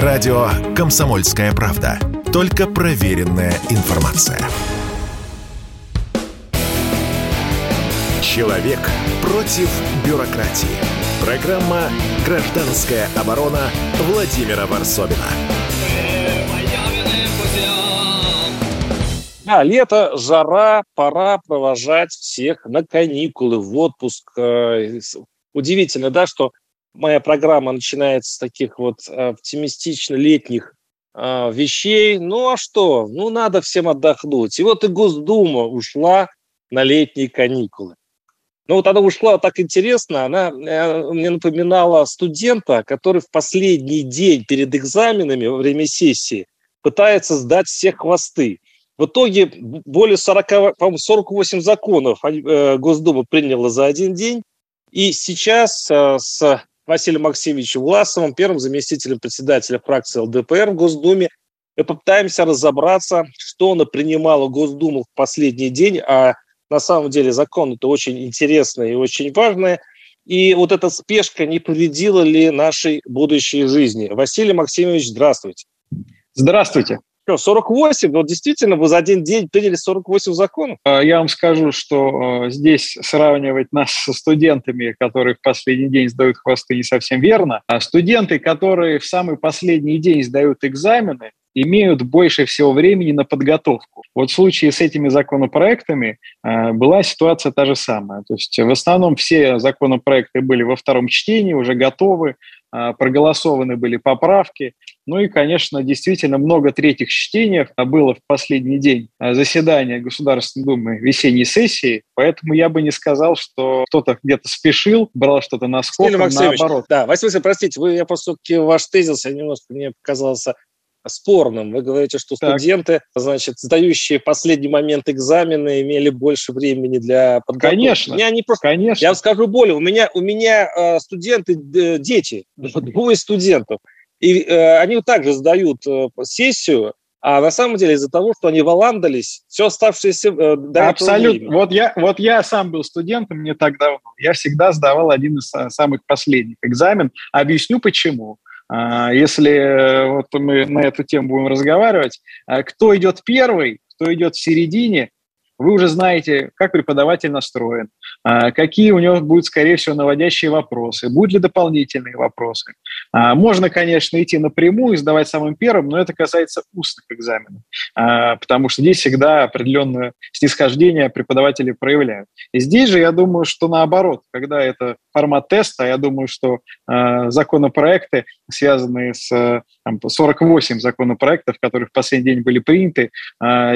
Радио «Комсомольская правда». Только проверенная информация. Человек против бюрократии. Программа «Гражданская оборона» Владимира Варсовина. Да, лето, жара, пора провожать всех на каникулы, в отпуск. Э, удивительно, да, что моя программа начинается с таких вот э, оптимистично-летних э, вещей. Ну а что? Ну надо всем отдохнуть. И вот и Госдума ушла на летние каникулы. Ну вот она ушла так интересно, она мне напоминала студента, который в последний день перед экзаменами во время сессии пытается сдать всех хвосты. В итоге более 40, по 48 законов э, Госдума приняла за один день. И сейчас э, с Василием Максимовичем Власовым, первым заместителем председателя фракции ЛДПР в Госдуме, мы попытаемся разобраться, что она принимала Госдуму в последний день, а на самом деле закон это очень интересное и очень важное. И вот эта спешка не повредила ли нашей будущей жизни? Василий Максимович, здравствуйте. Здравствуйте. Что, 48? Вот действительно, вы за один день приняли 48 законов? А, я вам скажу, что а, здесь сравнивать нас со студентами, которые в последний день сдают хвосты, не совсем верно. А студенты, которые в самый последний день сдают экзамены, имеют больше всего времени на подготовку. Вот в случае с этими законопроектами э, была ситуация та же самая. То есть в основном все законопроекты были во втором чтении, уже готовы, э, проголосованы были поправки. Ну и, конечно, действительно много третьих чтений было в последний день заседания Государственной Думы весенней сессии, поэтому я бы не сказал, что кто-то где-то спешил, брал что-то на скок, наоборот. Да, Василий простите, вы, я просто ваш тезис, я немножко мне показался спорным. Вы говорите, что так. студенты, значит, сдающие в последний момент экзамены, имели больше времени для подготовки. Конечно, меня не просто... конечно. Я вам скажу более, у меня, у меня э, студенты, э, дети, двое студентов, и э, они также сдают э, сессию, а на самом деле из-за того, что они валандались, все оставшееся э, до Абсолютно. Вот я, вот я сам был студентом не так давно. Я всегда сдавал один из э, самых последних экзамен. Объясню почему. А, если э, вот мы на эту тему будем разговаривать, а, кто идет первый, кто идет в середине, вы уже знаете, как преподаватель настроен, какие у него будут, скорее всего, наводящие вопросы, будут ли дополнительные вопросы. А, можно, конечно, идти напрямую и сдавать самым первым, но это касается устных экзаменов, а, потому что здесь всегда определенное снисхождение преподаватели проявляют. И здесь же я думаю, что наоборот, когда это формат теста, я думаю, что законопроекты, связанные с там, 48 законопроектов, которые в последний день были приняты,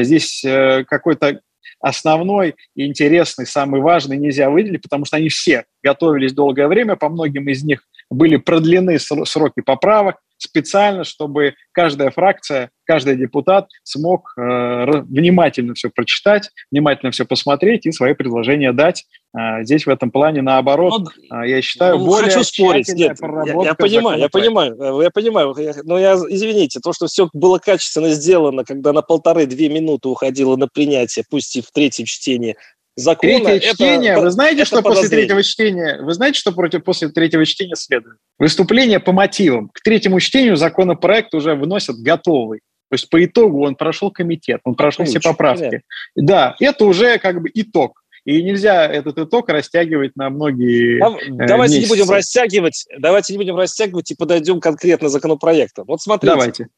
здесь э, какой-то основной интересный, самый важный нельзя выделить, потому что они все готовились долгое время, по многим из них были продлены сроки поправок специально, чтобы каждая фракция, каждый депутат смог э, внимательно все прочитать, внимательно все посмотреть и свои предложения дать. Э, здесь в этом плане наоборот, ну, э, я считаю, ну, более хочу спорить. Нет, я, я понимаю, я понимаю, э, я понимаю, но я, извините, то, что все было качественно сделано, когда на полторы-две минуты уходило на принятие, пусть и в третьем чтении закона. Третье чтение, это, вы знаете, это что после третьего чтения, вы знаете, что против, после третьего чтения следует? Выступление по мотивам. К третьему чтению законопроект уже выносят готовый. То есть по итогу он прошел комитет, он прошел Лучше, все поправки. Понятно. Да, это уже как бы итог. И нельзя этот итог растягивать на многие э, Давайте месяцы. не будем растягивать, давайте не будем растягивать и подойдем конкретно к законопроекту. Вот смотрите. Давайте.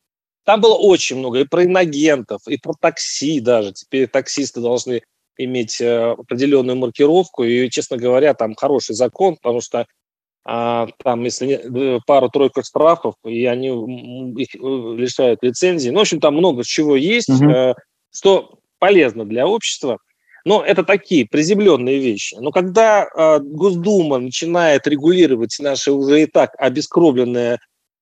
Там было очень много и про иногентов, и про такси даже. Теперь таксисты должны иметь э, определенную маркировку. И, честно говоря, там хороший закон, потому что а, там, если э, пару-тройку штрафов, и они их э, лишают лицензии. Ну, в общем, там много чего есть, угу. что полезно для общества. Но это такие приземленные вещи. Но когда э, Госдума начинает регулировать наше уже и так обескровленное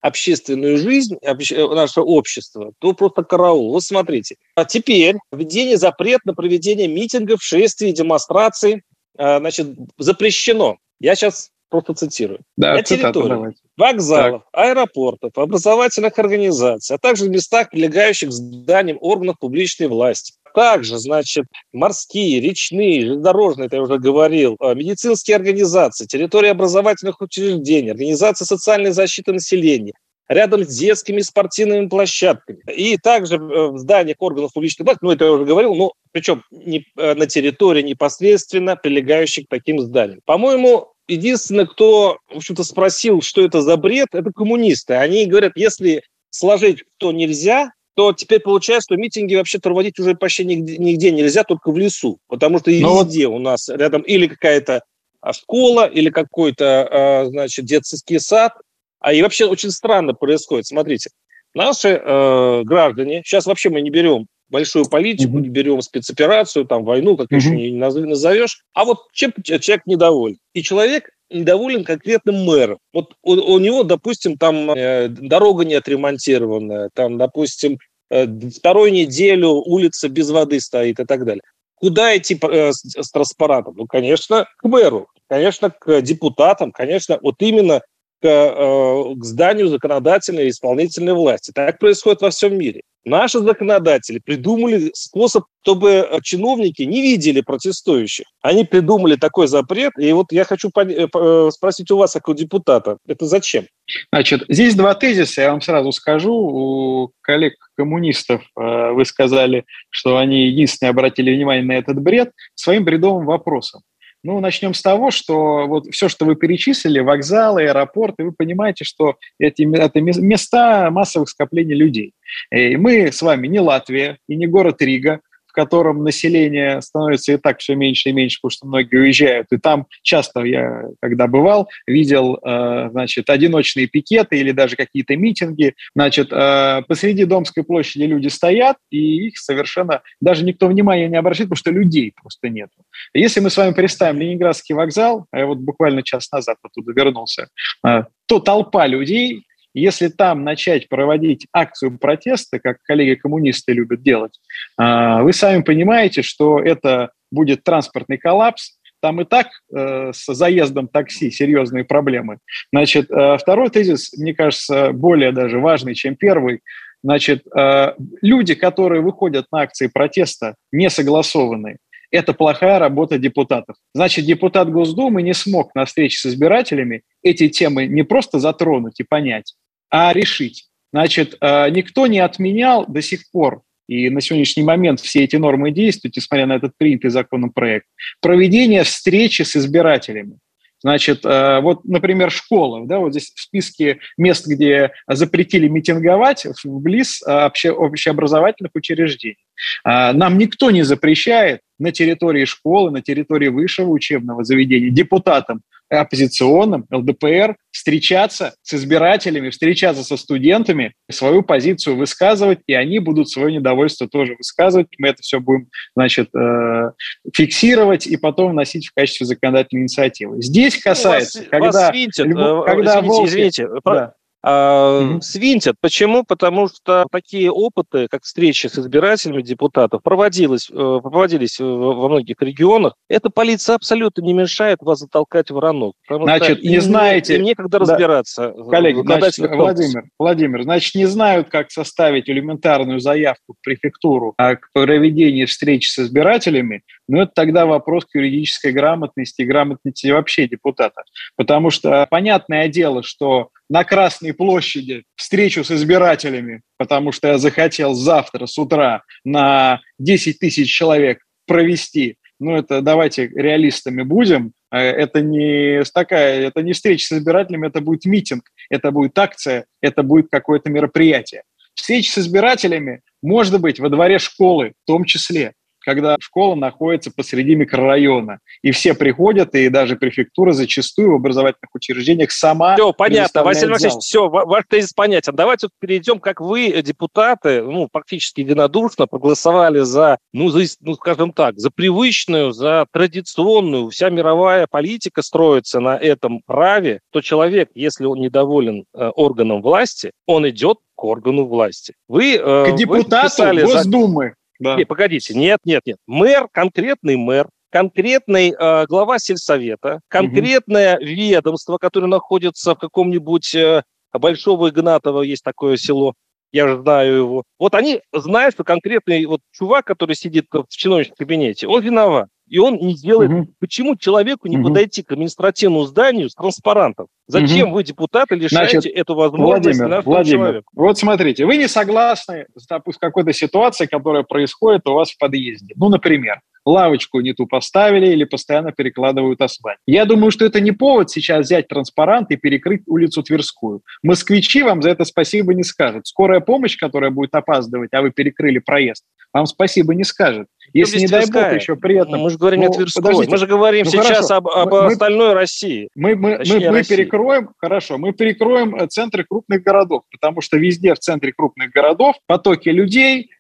общественную жизнь, э, наше общество, то просто караул. Вот смотрите. А теперь введение запрет на проведение митингов, шествий, демонстраций э, значит, запрещено. Я сейчас просто цитирую. Да, на территории вокзалов, так. аэропортов, образовательных организаций, а также в местах, прилегающих к зданиям органов публичной власти. Также, значит, морские, речные, железнодорожные, это я уже говорил, а, медицинские организации, территории образовательных учреждений, организации социальной защиты населения, рядом с детскими спортивными площадками. И также э, в зданиях органов публичной власти, ну, это я уже говорил, но причем не, э, на территории непосредственно прилегающих к таким зданиям. По-моему, единственное, кто, в общем-то, спросил, что это за бред, это коммунисты. Они говорят, если сложить, то нельзя, то теперь получается, что митинги вообще проводить уже почти нигде, нигде нельзя, только в лесу. Потому что Но везде вот... у нас рядом или какая-то а, школа, или какой-то, а, значит, детский сад. А и вообще очень странно происходит. Смотрите, наши э, граждане, сейчас вообще мы не берем большую политику, mm-hmm. не берем спецоперацию, там, войну, как mm-hmm. еще не назовешь. А вот чем человек недоволен? И человек недоволен конкретным мэром. Вот у, у него, допустим, там э, дорога не отремонтированная, там, допустим, э, вторую неделю улица без воды стоит и так далее. Куда идти э, с, с транспарантом? Ну, конечно, к мэру, конечно, к депутатам, конечно, вот именно к, э, к зданию законодательной и исполнительной власти. Так происходит во всем мире. Наши законодатели придумали способ, чтобы э, чиновники не видели протестующих. Они придумали такой запрет, и вот я хочу э, спросить у вас, как у депутата, это зачем? Значит, здесь два тезиса, я вам сразу скажу. У коллег-коммунистов вы сказали, что они единственные обратили внимание на этот бред своим бредовым вопросом. Ну, начнем с того, что вот все, что вы перечислили, вокзалы, аэропорты, вы понимаете, что эти это места массовых скоплений людей. И мы с вами не Латвия и не город Рига, котором население становится и так все меньше и меньше, потому что многие уезжают. И там часто я, когда бывал, видел, э, значит, одиночные пикеты или даже какие-то митинги. Значит, э, посреди Домской площади люди стоят, и их совершенно даже никто внимания не обращает, потому что людей просто нет. Если мы с вами представим Ленинградский вокзал, а я вот буквально час назад оттуда вернулся, э, то толпа людей если там начать проводить акцию протеста, как коллеги-коммунисты любят делать, а, вы сами понимаете, что это будет транспортный коллапс, там и так э, с заездом такси серьезные проблемы. Значит, э, второй тезис, мне кажется, более даже важный, чем первый. Значит, э, люди, которые выходят на акции протеста, не согласованные, это плохая работа депутатов. Значит, депутат Госдумы не смог на встрече с избирателями эти темы не просто затронуть и понять, а решить. Значит, э, никто не отменял до сих пор и на сегодняшний момент все эти нормы действуют, несмотря на этот принятый законом проект, проведение встречи с избирателями. Значит, э, вот, например, школа, да, вот здесь в списке мест, где запретили митинговать, вблиз э, обще, общеобразовательных учреждений. Нам никто не запрещает на территории школы, на территории высшего учебного заведения депутатам оппозиционным, ЛДПР, встречаться с избирателями, встречаться со студентами, свою позицию высказывать, и они будут свое недовольство тоже высказывать. Мы это все будем, значит, э, фиксировать и потом вносить в качестве законодательной инициативы. Здесь касается, вас, когда... Вас свинтят, люб... когда извините, волки... извините, да mm-hmm. свинтят. Почему? Потому что такие опыты, как встречи с избирателями депутатов, проводились, э, проводились во многих регионах. Эта полиция абсолютно не мешает вас затолкать в ранок. Значит, не знаете... Им некогда да. разбираться. Коллеги, значит, Владимир, Владимир, значит, не знают, как составить элементарную заявку в префектуру к проведению встречи с избирателями, но это тогда вопрос к юридической грамотности и грамотности вообще депутата. Потому что понятное дело, что на Красной площади встречу с избирателями, потому что я захотел завтра с утра на 10 тысяч человек провести. Ну, это давайте реалистами будем. Э, это не такая, это не встреча с избирателями, это будет митинг, это будет акция, это будет какое-то мероприятие. Встреча с избирателями может быть во дворе школы в том числе когда школа находится посреди микрорайона, и все приходят, и даже префектура зачастую в образовательных учреждениях сама Все, понятно, Василий Васильевич, все, ваш тезис понятен. Давайте вот перейдем, как вы, депутаты, ну, практически единодушно проголосовали за, ну, за, ну, скажем так, за привычную, за традиционную, вся мировая политика строится на этом праве, то человек, если он недоволен э, органом власти, он идет к органу власти. Вы, э, к депутату вы Госдумы. Да. Не, погодите, нет, нет, нет. Мэр, конкретный мэр, конкретный э, глава сельсовета, конкретное угу. ведомство, которое находится в каком-нибудь э, Большого Игнатова, есть такое село, я же знаю его. Вот они знают, что конкретный вот чувак, который сидит в чиновничьем кабинете, он виноват. И он не делает. Угу. Почему человеку не угу. подойти к административному зданию с транспарантом? Зачем угу. вы, депутаты, лишаете Значит, эту возможность Владимир, Владимир, человеку? Вот смотрите, вы не согласны с, с какой-то ситуацией, которая происходит у вас в подъезде. Ну, например, лавочку не ту поставили или постоянно перекладывают асфальт. Я думаю, что это не повод сейчас взять транспарант и перекрыть улицу Тверскую. Москвичи вам за это спасибо не скажут. Скорая помощь, которая будет опаздывать, а вы перекрыли проезд, вам спасибо не скажет. Если, не дай бог, еще при этом... Мы же говорим ну, о Тверской. Подождите. Мы же говорим ну, сейчас об, об мы, остальной России. Мы, мы, мы, мы перекроем, хорошо, мы перекроем э, центры крупных городов, потому что везде в центре крупных городов потоки людей,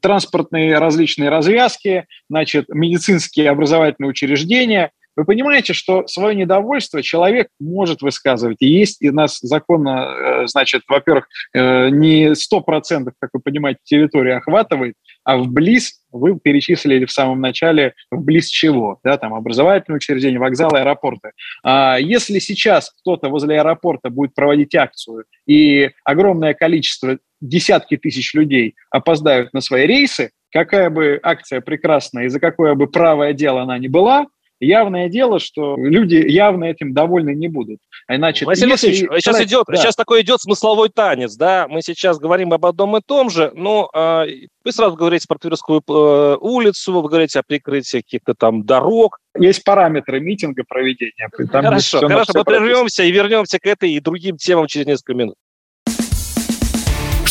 транспортные различные развязки, значит, медицинские образовательные учреждения. Вы понимаете, что свое недовольство человек может высказывать. И есть, и нас законно, э, значит, во-первых, э, не 100%, как вы понимаете, территория охватывает, а вблиз, вы перечислили в самом начале, вблиз чего, да, там образовательные учреждения, вокзалы, аэропорты. А если сейчас кто-то возле аэропорта будет проводить акцию, и огромное количество, десятки тысяч людей опоздают на свои рейсы, какая бы акция прекрасная и за какое бы правое дело она ни была, явное дело, что люди явно этим довольны не будут. А иначе, Василий если... Васильевич, сейчас, идет, да. сейчас такой идет смысловой танец, да, мы сейчас говорим об одном и том же, но э, вы сразу говорите про Тверскую э, улицу, вы говорите о прикрытии каких-то там дорог. Есть параметры митинга проведения. Там хорошо, хорошо, мы прервемся и вернемся к этой и другим темам через несколько минут.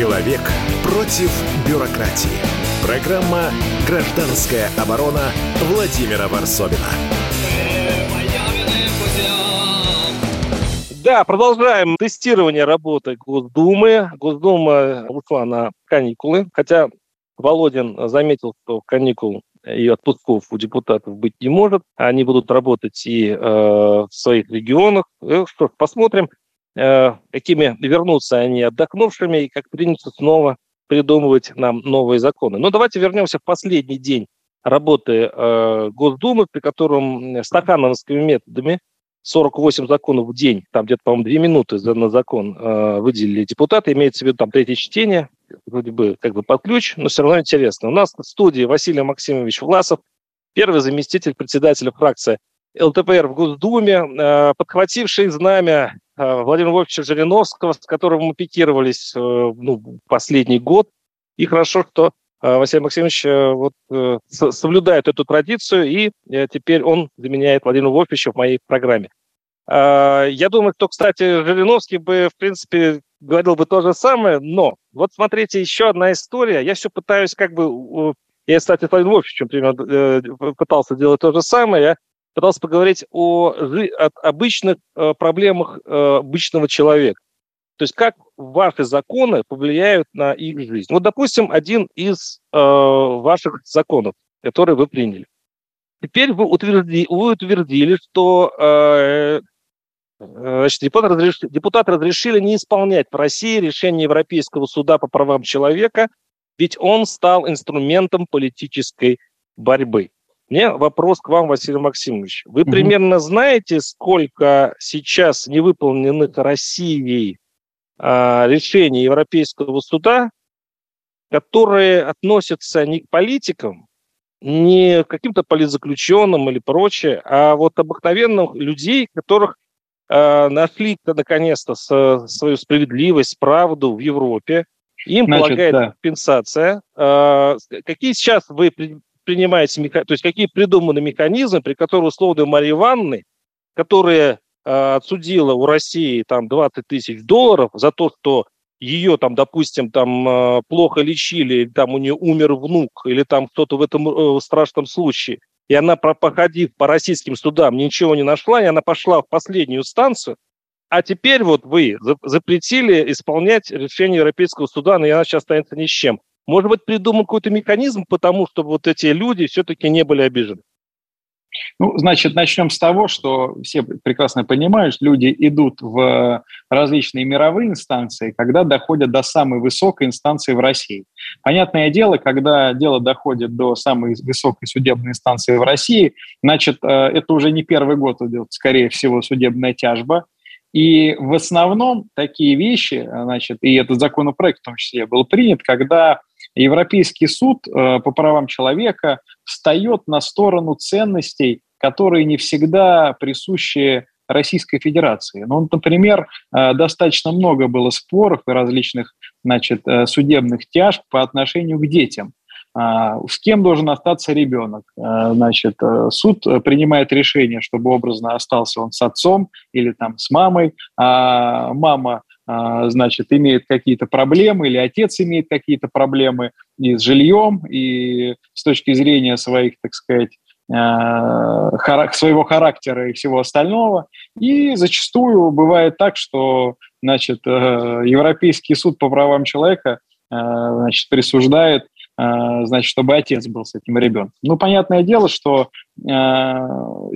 Человек против бюрократии. Программа «Гражданская оборона» Владимира Варсобина. Да, продолжаем тестирование работы Госдумы. Госдума ушла на каникулы, хотя Володин заметил, что каникул и отпусков у депутатов быть не может. Они будут работать и э, в своих регионах. Э, что ж, посмотрим. Э, какими вернутся они отдохнувшими и как принято снова придумывать нам новые законы. Но давайте вернемся в последний день работы э, Госдумы, при котором стакановскими методами 48 законов в день, там где-то, по-моему, 2 минуты за, на закон э, выделили депутаты, имеется в виду там третье чтение, вроде бы как бы под ключ, но все равно интересно. У нас в студии Василий Максимович Власов, первый заместитель председателя фракции ЛТПР в Госдуме, э, подхвативший знамя э, Владимира Вольфовича Жириновского, с которым мы пикировались э, ну, последний год. И хорошо, что Василий Максимович вот, соблюдает эту традицию, и теперь он заменяет Владимира Вольфовича в моей программе. Я думаю, что, кстати, Жириновский бы, в принципе, говорил бы то же самое, но вот смотрите, еще одна история. Я все пытаюсь как бы... Я, кстати, с Владимиром Вольфовичем примерно пытался делать то же самое. Я пытался поговорить о, о обычных э, проблемах э, обычного человека. То есть как ваши законы повлияют на их жизнь. Вот, допустим, один из э, ваших законов, который вы приняли. Теперь вы, утверди, вы утвердили, что э, значит, депутаты, разрешили, депутаты разрешили не исполнять в России решение Европейского суда по правам человека, ведь он стал инструментом политической борьбы. Мне вопрос к вам, Василий Максимович. Вы угу. примерно знаете, сколько сейчас невыполненных Россией а, решений Европейского суда, которые относятся не к политикам, не к каким-то политзаключенным или прочее, а вот обыкновенных людей, которых э, нашли наконец-то свою справедливость, правду в Европе, им Значит, полагается да. компенсация. Э, какие сейчас вы принимается, то есть какие придуманы механизмы, при которых условно Марии Ивановны, которая э, отсудила у России там 20 тысяч долларов за то, что ее там, допустим, там э, плохо лечили, или там у нее умер внук, или там кто-то в этом э, страшном случае, и она, походив по российским судам, ничего не нашла, и она пошла в последнюю станцию, а теперь вот вы запретили исполнять решение Европейского суда, но она сейчас останется ни с чем. Может быть, придуман какой-то механизм, потому что вот эти люди все-таки не были обижены? Ну, значит, начнем с того, что все прекрасно понимают, люди идут в различные мировые инстанции, когда доходят до самой высокой инстанции в России. Понятное дело, когда дело доходит до самой высокой судебной инстанции в России, значит, э, это уже не первый год идет, скорее всего, судебная тяжба, и в основном такие вещи, значит, и этот законопроект в том числе был принят, когда Европейский суд э, по правам человека встает на сторону ценностей, которые не всегда присущи Российской Федерации. Ну, например, э, достаточно много было споров и различных значит, э, судебных тяжб по отношению к детям. А, с кем должен остаться ребенок? Значит, суд принимает решение, чтобы образно остался он с отцом или там с мамой, а мама значит, имеет какие-то проблемы, или отец имеет какие-то проблемы и с жильем, и с точки зрения своих, так сказать, а, своего характера и всего остального. И зачастую бывает так, что значит, э, Европейский суд по правам человека э, значит, присуждает значит, чтобы отец был с этим ребенком. Ну, понятное дело, что э,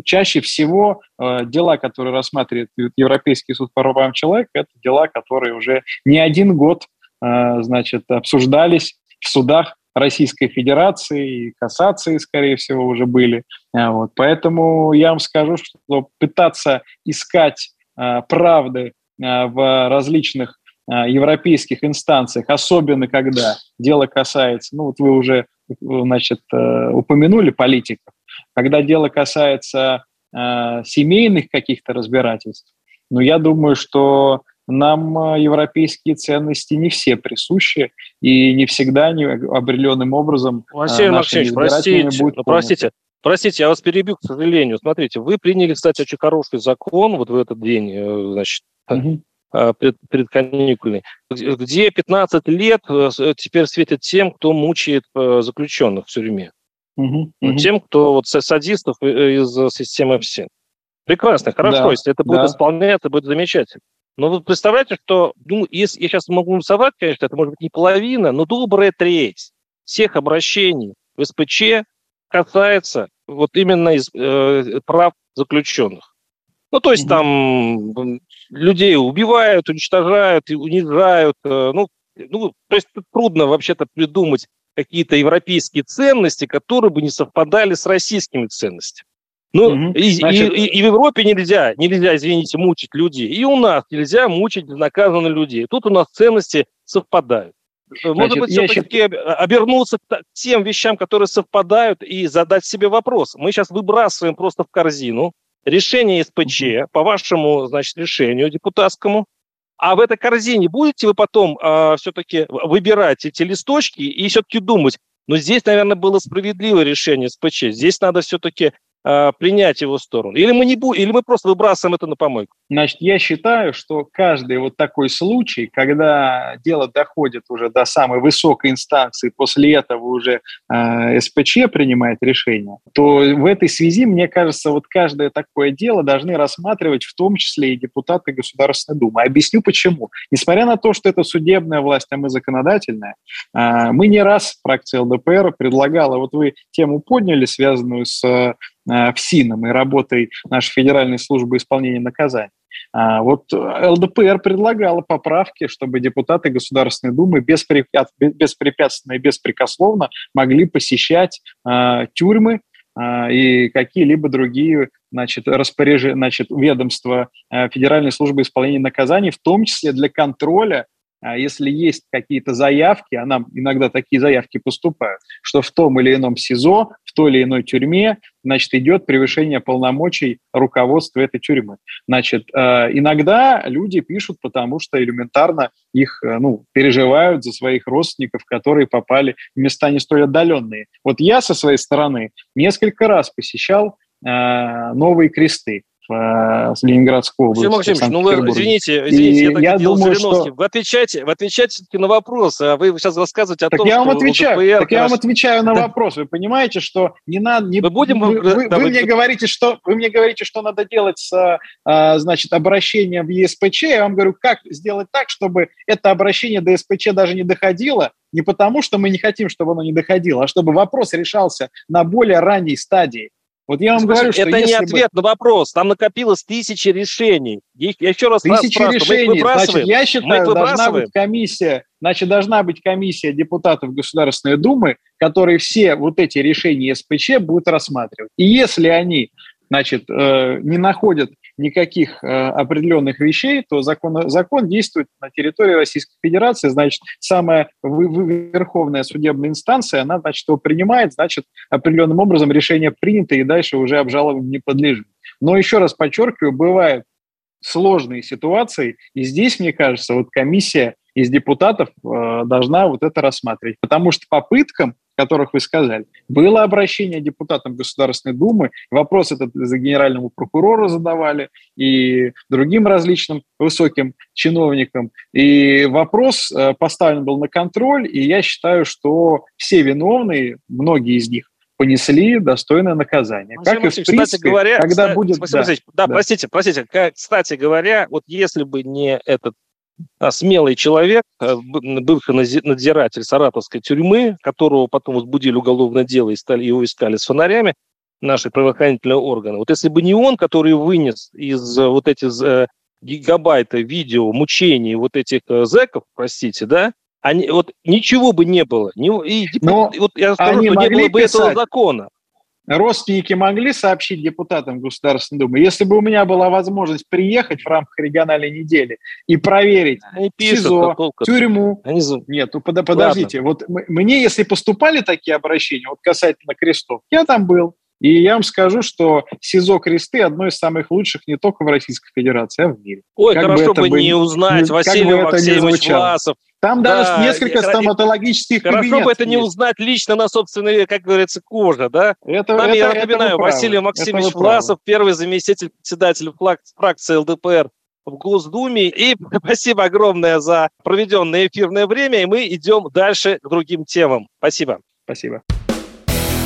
чаще всего э, дела, которые рассматривает Европейский суд по правам человека, это дела, которые уже не один год, э, значит, обсуждались в судах Российской Федерации, и кассации, скорее всего, уже были. Э, вот. Поэтому я вам скажу, что пытаться искать э, правды э, в различных Э, европейских инстанциях, особенно когда дело касается, ну вот вы уже значит, э, упомянули политиков, когда дело касается э, семейных каких-то разбирательств, ну я думаю, что нам европейские ценности не все присущи, и не всегда они определенным образом Василий Максимович, простите, будут простите, простите, я вас перебью, к сожалению. Смотрите, вы приняли, кстати, очень хороший закон вот в этот день, значит, угу Э, пред, предканикульный, где 15 лет э, теперь светит тем, кто мучает э, заключенных в тюрьме. Угу, угу. Тем, кто вот садистов из системы ФСИН. Прекрасно, хорошо, да, если это будет да. исполняться, будет замечательно. Но вы представляете, что, ну, если я сейчас могу соврать, конечно, это может быть не половина, но добрая треть всех обращений в СПЧ касается вот именно из, э, прав заключенных. Ну, то есть там людей убивают, уничтожают, унижают. Э, ну, ну, то есть трудно вообще-то придумать какие-то европейские ценности, которые бы не совпадали с российскими ценностями. Ну, угу. и, Значит... и, и, в Европе нельзя, нельзя, извините, мучить людей. И у нас нельзя мучить безнаказанно людей. Тут у нас ценности совпадают. Значит, Может быть, все-таки считаю... обернуться к тем вещам, которые совпадают, и задать себе вопрос. Мы сейчас выбрасываем просто в корзину решение СПЧ по вашему, значит, решению депутатскому, а в этой корзине будете вы потом э, а, все-таки выбирать эти листочки и все-таки думать, ну, здесь, наверное, было справедливое решение СПЧ, здесь надо все-таки э, принять его сторону. Или мы, не будем, или мы просто выбрасываем это на помойку. Значит, я считаю, что каждый вот такой случай, когда дело доходит уже до самой высокой инстанции, после этого уже э, СПЧ принимает решение, то в этой связи, мне кажется, вот каждое такое дело должны рассматривать в том числе и депутаты Государственной Думы. Объясню почему. Несмотря на то, что это судебная власть, а мы законодательная, э, мы не раз, фракция ЛДПР, предлагала, вот вы тему подняли, связанную с э, ФСИНом и работой нашей Федеральной службы исполнения наказаний. А, вот ЛДПР предлагала поправки, чтобы депутаты Государственной Думы беспрепятственно и беспрекословно могли посещать а, тюрьмы а, и какие-либо другие значит, распоряжения, значит, ведомства Федеральной службы исполнения наказаний, в том числе для контроля если есть какие-то заявки, а нам иногда такие заявки поступают, что в том или ином СИЗО, в той или иной тюрьме, значит, идет превышение полномочий руководства этой тюрьмы. Значит, э, иногда люди пишут, потому что элементарно их, э, ну, переживают за своих родственников, которые попали в места не столь отдаленные. Вот я со своей стороны несколько раз посещал э, новые кресты в э, Ленинградской области. Максимович, ну вы, извините, извините, и я так я думаю, что... Вы отвечаете, вы отвечаете все-таки на вопрос, а вы сейчас рассказываете о так том, я вам что отвечаю, ЛДПР... Так я вам отвечаю на вопрос. Вы понимаете, что не надо... Не... Мы будем... Вы, вы, да, вы, вы, мне говорите, что, вы мне говорите, что надо делать с, а, значит, обращением в ЕСПЧ. Я вам говорю, как сделать так, чтобы это обращение до СПЧ даже не доходило, не потому, что мы не хотим, чтобы оно не доходило, а чтобы вопрос решался на более ранней стадии. Вот я вам Слушай, говорю, что это не ответ бы... на вопрос. Там накопилось тысячи решений. Я еще раз тысячи решений. Значит, я считаю, должна быть комиссия. Значит, должна быть комиссия депутатов Государственной Думы, которые все вот эти решения СПЧ будут рассматривать. И если они значит, э, не находят никаких э, определенных вещей, то закон, закон действует на территории Российской Федерации, значит, самая верховная судебная инстанция, она, значит, его принимает, значит, определенным образом решение принято и дальше уже обжалованию не подлежит. Но еще раз подчеркиваю, бывают сложные ситуации, и здесь, мне кажется, вот комиссия из депутатов э, должна вот это рассматривать, потому что попыткам которых вы сказали. Было обращение депутатам Государственной Думы, вопрос этот за генеральному прокурору задавали и другим различным высоким чиновникам. И вопрос э, поставлен был на контроль, и я считаю, что все виновные, многие из них, понесли достойное наказание. Как и в принципе, кстати говоря, когда кстати, будет... Да, да, да, простите, простите. Кстати говоря, вот если бы не этот смелый человек, э, бывший надзиратель саратовской тюрьмы, которого потом возбудили уголовное дело и стали его искали с фонарями, наши правоохранительные органы. Вот если бы не он, который вынес из э, вот этих э, гигабайта видео мучений вот этих зэков, простите, да, они, вот ничего бы не было. Не, и, Но вот я скажу, что не было бы писать. этого закона родственники могли сообщить депутатам Государственной Думы, если бы у меня была возможность приехать в рамках региональной недели и проверить Они пишут, СИЗО, тюрьму. Они... Нет, ну под, подождите, Ладно. вот мне, если поступали такие обращения, вот касательно крестов, я там был, и я вам скажу, что СИЗО Кресты одно из самых лучших не только в Российской Федерации, а в мире. Ой, как хорошо бы, бы не узнать, Василий Максимович Власов. Там да, даже несколько стоматологических Хорошо бы это не узнать лично на собственной, как говорится, коже, да? Это, Там, это, я напоминаю, Василий Максимович Власов, первый заместитель председателя фракции ЛДПР в Госдуме. И спасибо огромное за проведенное эфирное время, и мы идем дальше к другим темам. Спасибо. Спасибо.